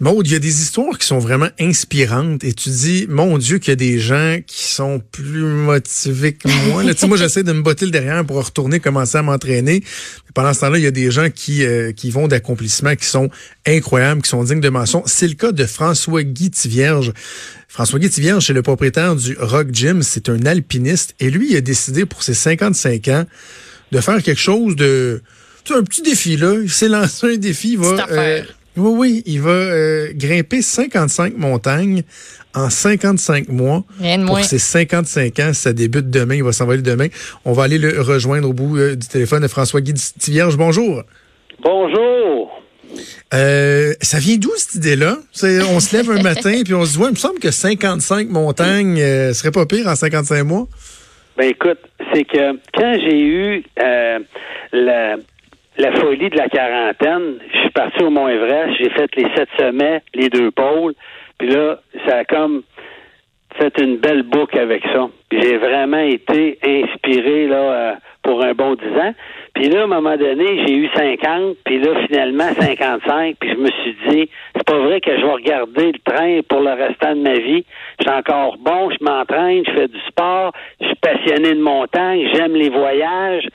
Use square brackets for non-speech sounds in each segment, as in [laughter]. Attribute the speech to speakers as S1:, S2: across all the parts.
S1: Maud, il y a des histoires qui sont vraiment inspirantes et tu dis, mon Dieu, qu'il y a des gens qui sont plus motivés que moi. Là, moi, j'essaie de me botter le derrière pour retourner commencer à m'entraîner. Pendant ce temps-là, il y a des gens qui, euh, qui vont d'accomplissements qui sont incroyables, qui sont dignes de mention. C'est le cas de François-Guy Tivierge. François-Guy Tivierge, c'est le propriétaire du Rock Gym. C'est un alpiniste. Et lui, il a décidé pour ses 55 ans de faire quelque chose de... Tu un petit défi, là. Il s'est lancé un défi. Il va, euh, oui, oui, il va euh, grimper 55 montagnes en 55 mois.
S2: Rien de
S1: pour ses 55 ans, ça débute demain, il va s'envoler demain. On va aller le rejoindre au bout euh, du téléphone de François-Guy Tivierge. Bonjour.
S3: Bonjour.
S1: Euh, ça vient d'où cette idée-là? On se lève un [laughs] matin puis on se dit, ouais, il me semble que 55 montagnes euh, serait pas pire en 55 mois.
S3: Ben écoute, c'est que quand j'ai eu euh, la, la folie de la quarantaine, je suis parti au Mont Everest, j'ai fait les sept sommets, les deux pôles, puis là, ça a comme fait une belle boucle avec ça. J'ai vraiment été inspiré là euh, pour un bon dix ans. Puis là, à un moment donné, j'ai eu 50, puis là, finalement, 55, puis je me suis dit, c'est pas vrai que je vais regarder le train pour le restant de ma vie. Je suis encore bon, je m'entraîne, je fais du sport, je suis passionné de montagne, j'aime les voyages.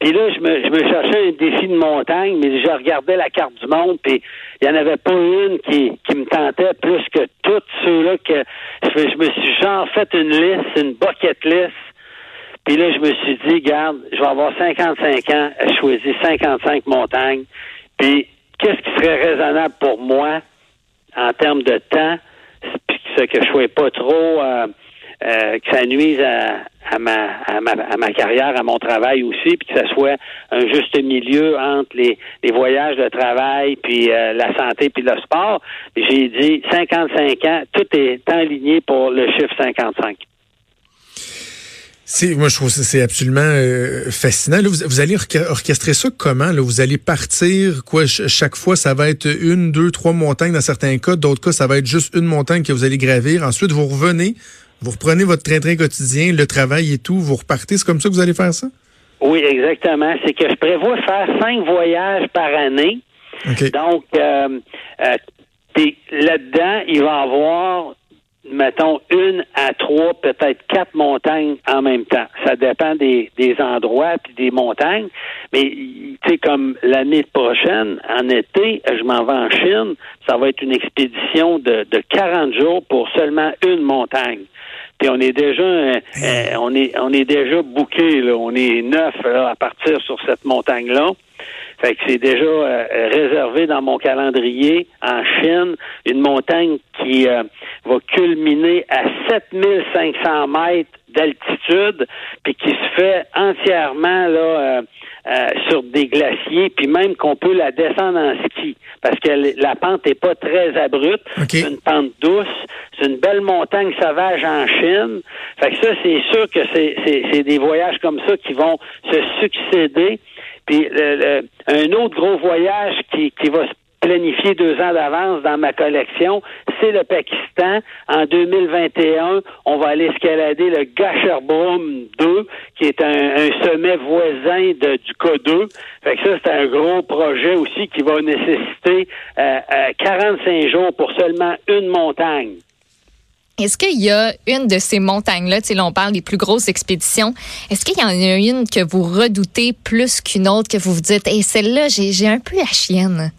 S3: Puis là, je me, je me cherchais un défi de montagne, mais je regardais la carte du monde, puis il n'y en avait pas une qui, qui me tentait plus que toutes ceux-là que je, me suis genre fait une liste, une bucket list. Puis là, je me suis dit, garde, je vais avoir 55 ans, à choisir 55 montagnes. Puis qu'est-ce qui serait raisonnable pour moi en termes de temps, puis que je ne sois pas trop euh, euh, que ça nuise à, à ma, carrière, à mon travail aussi, puis que ça soit un juste milieu entre les, voyages de travail, puis euh, la santé, puis le sport. J'ai dit 55 ans, tout est aligné pour le chiffre 55.
S1: C'est, moi, je trouve que c'est absolument euh, fascinant. vous, vous, allez orchestrer ça comment? Vous allez partir, quoi, chaque fois, ça va être une, deux, trois montagnes dans certains cas. D'autres cas, ça va être juste une montagne que vous allez gravir. Ensuite, vous revenez, vous reprenez votre train-train quotidien, le travail et tout, vous repartez. C'est comme ça que vous allez faire ça?
S3: Oui, exactement. C'est que je prévois faire cinq voyages par année. Donc, euh, euh, là-dedans, il va y avoir, mettons, une à trois, peut-être quatre montagnes en même temps. Ça dépend des, des endroits puis des montagnes. Mais, tu sais, comme l'année prochaine, en été, je m'en vais en Chine. Ça va être une expédition de, de 40 jours pour seulement une montagne. Puis on est déjà euh, euh, on est on est déjà bouqué là, on est neuf à partir sur cette montagne là. Fait que c'est déjà euh, réservé dans mon calendrier en Chine, une montagne qui va culminer à 7500 mètres d'altitude, puis qui se fait entièrement là sur des glaciers, puis même qu'on peut la descendre en ski, parce que la pente est pas très abrupte, c'est une pente douce, c'est une belle montagne sauvage en Chine. Fait que ça, c'est sûr que c'est des voyages comme ça qui vont se succéder. Puis un autre gros voyage qui, qui va se planifier deux ans d'avance dans ma collection, c'est le Pakistan. En 2021, on va aller escalader le Gasherbrum 2, qui est un, sommet voisin de, du K2. Fait que ça, c'est un gros projet aussi qui va nécessiter euh, 45 euh, jours pour seulement une montagne.
S2: Est-ce qu'il y a une de ces montagnes-là, tu sais, là, on parle des plus grosses expéditions, est-ce qu'il y en a une que vous redoutez plus qu'une autre, que vous vous dites, et celle-là, j'ai un peu la chienne?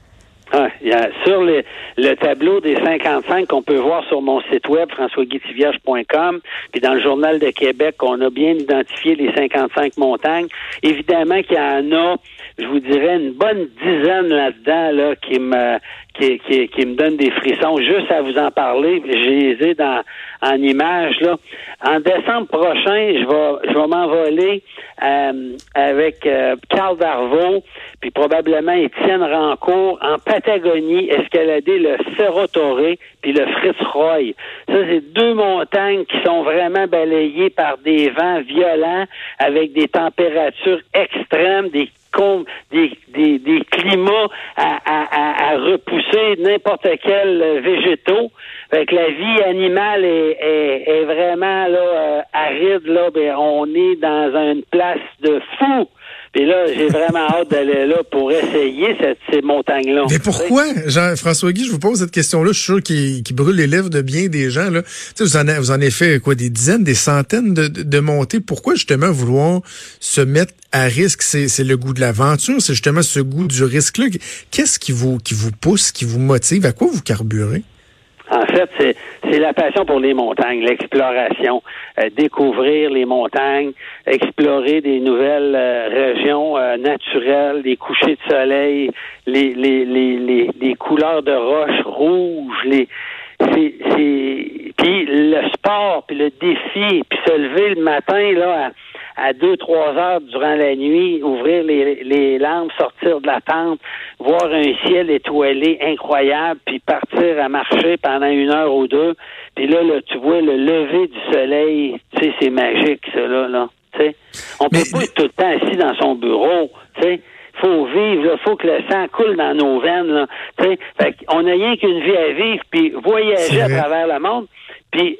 S3: Ah, y a, sur le tableau des 55 qu'on peut voir sur mon site web, françoisguitivierge.com, puis dans le Journal de Québec, on a bien identifié les 55 montagnes. Évidemment qu'il y en a, je vous dirais, une bonne dizaine là-dedans là, qui me qui, qui, qui, me donne des frissons juste à vous en parler. J'ai les dans en images là. En décembre prochain, je vais je vais m'envoler euh, avec euh, Carl Darvaux, puis probablement Étienne Rancourt en Patagonie, escalader le Cerro Torre puis le Fritz Roy. Ça, c'est deux montagnes qui sont vraiment balayées par des vents violents avec des températures extrêmes, des des, des, des climats à, à, à, repousser n'importe quel végétaux. Fait la vie animale est, est, est vraiment là, euh, aride. Là, ben, on est dans une place de fou. Puis là, j'ai [laughs] vraiment hâte d'aller là pour essayer ces montagnes-là.
S1: Mais pourquoi, Jean-François Guy, je vous pose cette question-là, je suis sûr qu'il brûle les lèvres de bien des gens. Là. Vous, en vous en avez fait quoi, des dizaines, des centaines de, de montées. Pourquoi justement vouloir se mettre à risque? C'est le goût de l'aventure, c'est justement ce goût du risque-là. Qu'est-ce qui vous, qui vous pousse, qui vous motive? À quoi vous carburez?
S3: En fait, c'est la passion pour les montagnes, l'exploration, euh, découvrir les montagnes, explorer des nouvelles euh, régions euh, naturelles, les couchers de soleil, les, les, les, les, couleurs de roches rouges, les c'est puis le sport, puis le défi, puis se lever le matin là à à deux, trois heures durant la nuit, ouvrir les, les lampes, sortir de la tente, voir un ciel étoilé incroyable, puis partir à marcher pendant une heure ou deux. Puis là, là tu vois le lever du soleil, tu sais, c'est magique, ça, là. là sais. On peut pas être tout le temps assis dans son bureau, tu sais faut vivre, il faut que le sang coule dans nos veines. Là, fait on n'a rien qu'une vie à vivre, puis voyager à travers le monde. Puis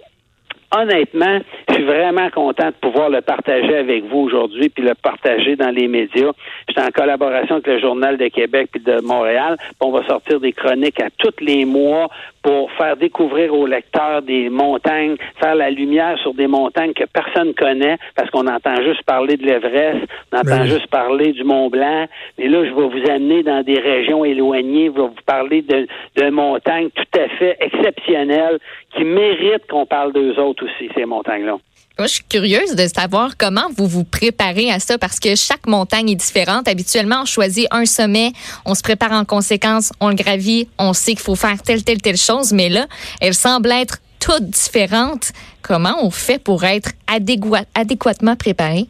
S3: honnêtement, je suis vraiment content de pouvoir le partager avec vous aujourd'hui, puis le partager dans les médias. J'étais en collaboration avec le Journal de Québec et de Montréal. On va sortir des chroniques à tous les mois pour faire découvrir aux lecteurs des montagnes, faire la lumière sur des montagnes que personne connaît, parce qu'on entend juste parler de l'Everest, on entend ben juste parler du Mont Blanc. Mais là, je vais vous amener dans des régions éloignées, je vais vous parler de, de montagnes tout à fait exceptionnelles qui méritent qu'on parle d'eux autres aussi, ces montagnes-là.
S2: Moi, je suis curieuse de savoir comment vous vous préparez à ça parce que chaque montagne est différente. Habituellement, on choisit un sommet, on se prépare en conséquence, on le gravit, on sait qu'il faut faire telle, telle, telle chose, mais là, elles semblent être toutes différentes. Comment on fait pour être adéquatement préparé?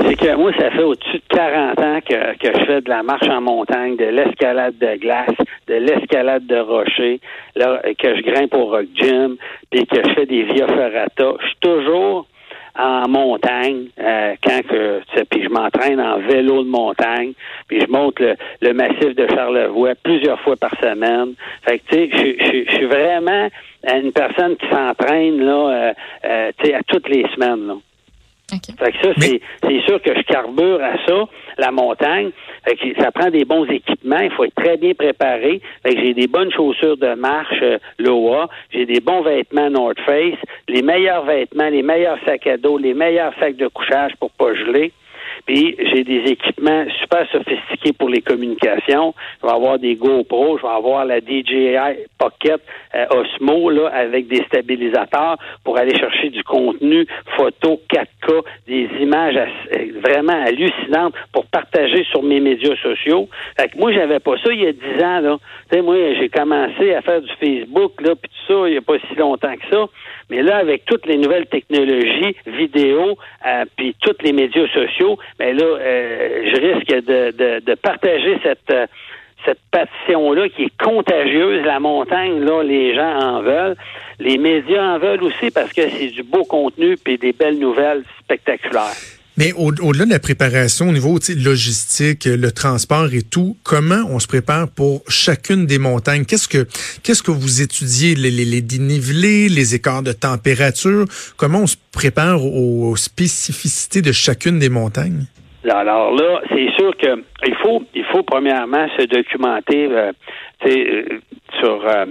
S3: C'est que moi, ça fait au-dessus de 40 ans que, que je fais de la marche en montagne, de l'escalade de glace, de l'escalade de rocher, là, que je grimpe au Rock Gym, puis que je fais des via ferrata. Je suis toujours en montagne euh, quand que puis je m'entraîne en vélo de montagne puis je monte le, massif de Charlevoix plusieurs fois par semaine fait que tu sais je suis vraiment une personne qui s'entraîne là euh, euh, tu sais à toutes les semaines là fait que ça, c'est sûr que je carbure à ça, la montagne. Fait que ça prend des bons équipements. Il faut être très bien préparé. Fait que j'ai des bonnes chaussures de marche euh, Loa. J'ai des bons vêtements North Face. Les meilleurs vêtements, les meilleurs sacs à dos, les meilleurs sacs de couchage pour pas geler. Puis j'ai des équipements super sophistiqués pour les communications. Je vais avoir des GoPro, je vais avoir la DJI Pocket euh, Osmo là, avec des stabilisateurs pour aller chercher du contenu photo 4K, des images euh, vraiment hallucinantes pour partager sur mes médias sociaux. Fait que moi, j'avais pas ça il y a 10 ans. Là. Tu sais, moi, j'ai commencé à faire du Facebook, là, puis tout ça, il n'y a pas si longtemps que ça. Mais là, avec toutes les nouvelles technologies, vidéo, euh, puis tous les médias sociaux, mais ben là, euh, je risque de, de, partager cette euh, cette passion-là qui est contagieuse. La montagne, là, les gens en veulent. Les médias en veulent aussi parce que c'est du beau contenu puis des belles nouvelles spectaculaires.
S1: Mais au-delà de la préparation au niveau logistique, le transport et tout, comment on se prépare pour chacune des montagnes? Qu'est-ce que qu'est-ce que vous étudiez? Les, les, les, dénivelés, les écarts de température? Comment on se prépare aux, spécificités de chacune des montagnes?
S3: Alors là, c'est sûr que il faut il faut premièrement se documenter euh, euh sur euh,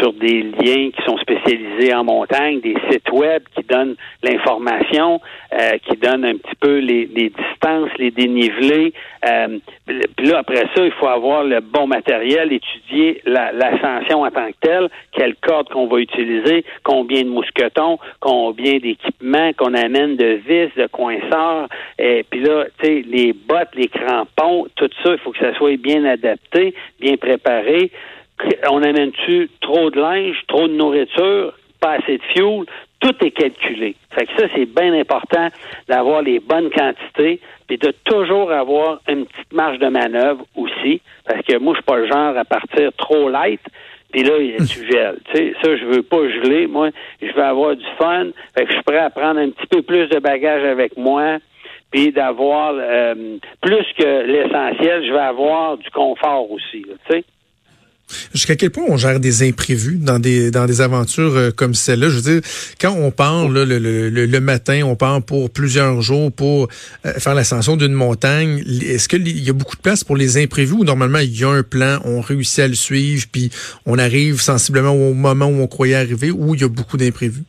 S3: sur des liens qui sont spécialisés en montagne, des sites web qui donnent l'information, euh, qui donnent un petit peu les, distances, les dénivelés. Euh, puis là, après ça, il faut avoir le bon matériel, étudier l'ascension en tant que telle, quelle corde qu'on va utiliser, combien de mousquetons, combien d'équipements qu'on amène de vis, de coinceurs. Et puis là, tu sais, les bottes, les crampons, tout ça, il faut que ça soit bien adapté, bien préparé on amène-tu trop de linge, trop de nourriture, pas assez de fuel, tout est calculé. Fait que ça, c'est bien important d'avoir les bonnes quantités, puis de toujours avoir une petite marge de manœuvre aussi, parce que moi, je suis pas le genre à partir trop light, puis là, tu gèles. [laughs] Tu sais, ça, je veux pas geler. Moi, je veux avoir du fun. Fait que je suis prêt à prendre un petit peu plus de bagages avec moi, puis d'avoir euh, plus que l'essentiel, je vais avoir du confort aussi. Tu sais.
S1: Jusqu'à quel point on gère des imprévus dans des dans des aventures euh, comme celle-là? Je veux dire, quand on part le, le, le, matin, on part pour plusieurs jours pour euh, faire l'ascension d'une montagne. Est-ce qu'il y a beaucoup de place pour les imprévus ou normalement il y a un plan, on réussit à le suivre, puis on arrive sensiblement au moment où on croyait arriver, ou il y a beaucoup d'imprévus?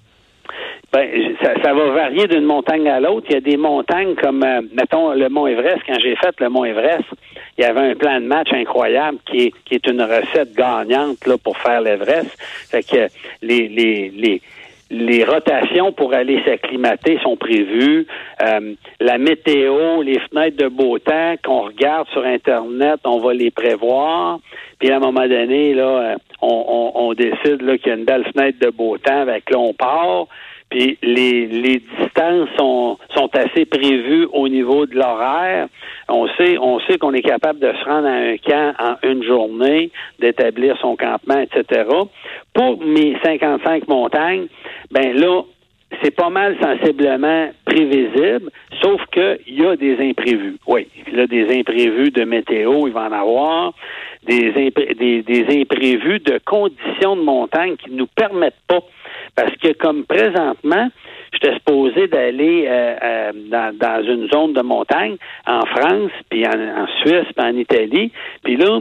S3: Ben, ça, ça, va varier d'une montagne à l'autre. Il y a des montagnes comme, euh, mettons, le Mont Everest. Quand j'ai fait le Mont Everest, il y avait un plan de match incroyable qui est, qui est une recette gagnante là, pour faire l'Everest. Fait que les, les, les, les rotations pour aller s'acclimater sont prévues. Euh, la météo, les fenêtres de beau temps qu'on regarde sur Internet, on va les prévoir. Puis à un moment donné, là, on, on, on décide qu'il y a une belle fenêtre de beau temps, avec là, on part. Puis les, les distances sont, sont assez prévues au niveau de l'horaire. On sait, on sait qu'on est capable de se rendre à un camp en une journée, d'établir son campement, etc. Pour mes 55 montagnes, ben là, c'est pas mal sensiblement prévisible, sauf qu'il y a des imprévus. Oui, il y a des imprévus de météo, il va en avoir, des, des, des imprévus de conditions de montagne qui ne nous permettent pas parce que comme présentement, j'étais supposé d'aller euh, euh, dans, dans, une zone de montagne en France, puis en, Suisse, puis en Italie. Puis là,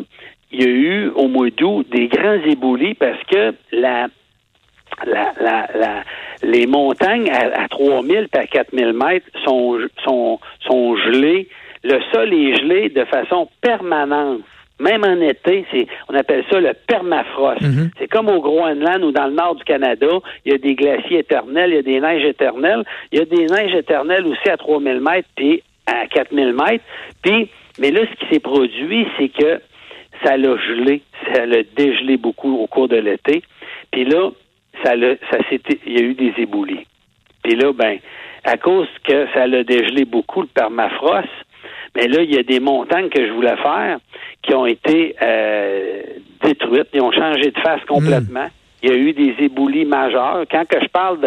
S3: il y a eu au mois d'août des grands éboulis parce que la la, la, la, les montagnes à, à 3000 et à 4000 mètres sont, sont, sont gelées. Le sol est gelé de façon permanente. Même en été, c'est, on appelle ça le permafrost. Mhm. C'est comme au Groenland ou dans le nord du Canada, il y a des glaciers éternels, il y a des neiges éternelles. Il y a des neiges éternelles aussi à 3000 mètres puis à 4000 mètres. Puis, mais là, ce qui s'est produit, c'est que ça l'a gelé, ça l'a dégelé beaucoup au cours de l'été. Puis là, ça l'a, ça s'était, il y a eu des éboulis. Puis là, ben, à cause que ça l'a dégelé beaucoup le permafrost, mais là, il y a des montagnes que je voulais faire qui ont été euh, détruites, ils ont changé de face complètement. Il y a eu des éboulis majeurs. Quand que je parle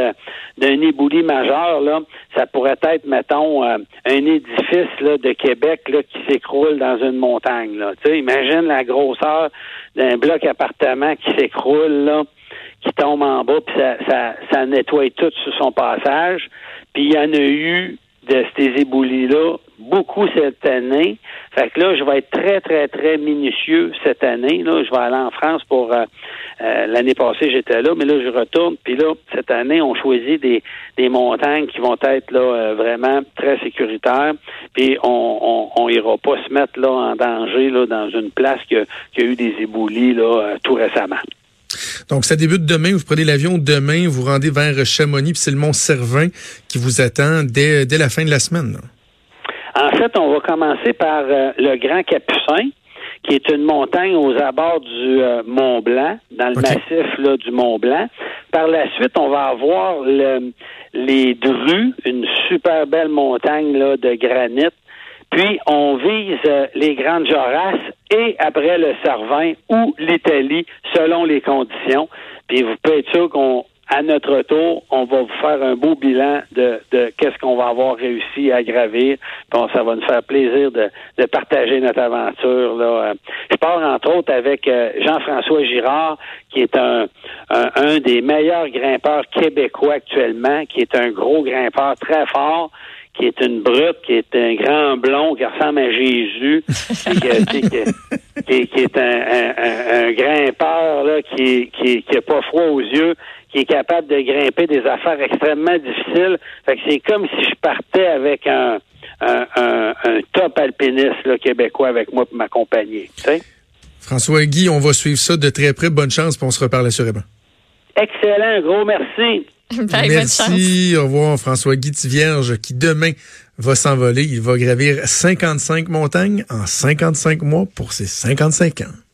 S3: d'un éboulis majeur, là, ça pourrait être, mettons, euh, un édifice là, de Québec là, qui s'écroule dans une montagne. Là. Tu sais, imagine la grosseur d'un bloc appartement qui s'écroule, là, qui tombe en bas, puis ça, ça, ça nettoie tout sur son passage. Puis il y en a eu de ces éboulis-là beaucoup cette année. Fait que là, je vais être très, très, très minutieux cette année. Là, je vais aller en France pour euh, euh, l'année passée, j'étais là, mais là, je retourne. Puis là, cette année, on choisit des, des montagnes qui vont être là euh, vraiment très sécuritaires. Puis on, on, ira pas se mettre là en danger là dans une place qui a, a eu des éboulis là tout récemment.
S1: Donc, ça débute demain. Vous prenez l'avion demain, vous rendez vers Chamonix, puis c'est le Mont Cervin qui vous attend dès, dès la fin de la semaine.
S3: En fait, on va commencer par euh, le Grand Capucin, qui est une montagne aux abords du euh, Mont Blanc, dans le massif là, du Mont Blanc. Par la suite, on va avoir le, les Drues, une super belle montagne là, de granit. Puis on vise euh, les Grandes Jorasses et après le Cervin ou l'Italie, selon les conditions. Puis vous pouvez être sûr qu'on à notre tour, on va vous faire un beau bilan de, de qu'est-ce qu'on va avoir réussi à gravir. Bon, ça va nous faire plaisir de, de partager notre aventure. Là. Je parle entre autres avec euh, Jean-François Girard, qui est un, un, des meilleurs grimpeurs québécois actuellement, qui est un gros grimpeur très fort qui est une brute, qui est un grand blond, qui ressemble à Jésus, [laughs] qui, qui, est un, un, grimpeur là, qui, qui, qui a pas froid aux yeux, qui est capable de grimper des affaires extrêmement difficiles. Fait que c'est comme si je partais avec un, un, un, top alpiniste québécois avec moi pour m'accompagner.
S1: François Guy, on va suivre ça de très près. Bonne chance, puis on se reparle assurément.
S3: Excellent, gros merci. [laughs]
S1: merci, au revoir François Guy Vierge qui demain va s'envoler. Il va gravir 55 montagnes en 55 mois pour ses 55 ans.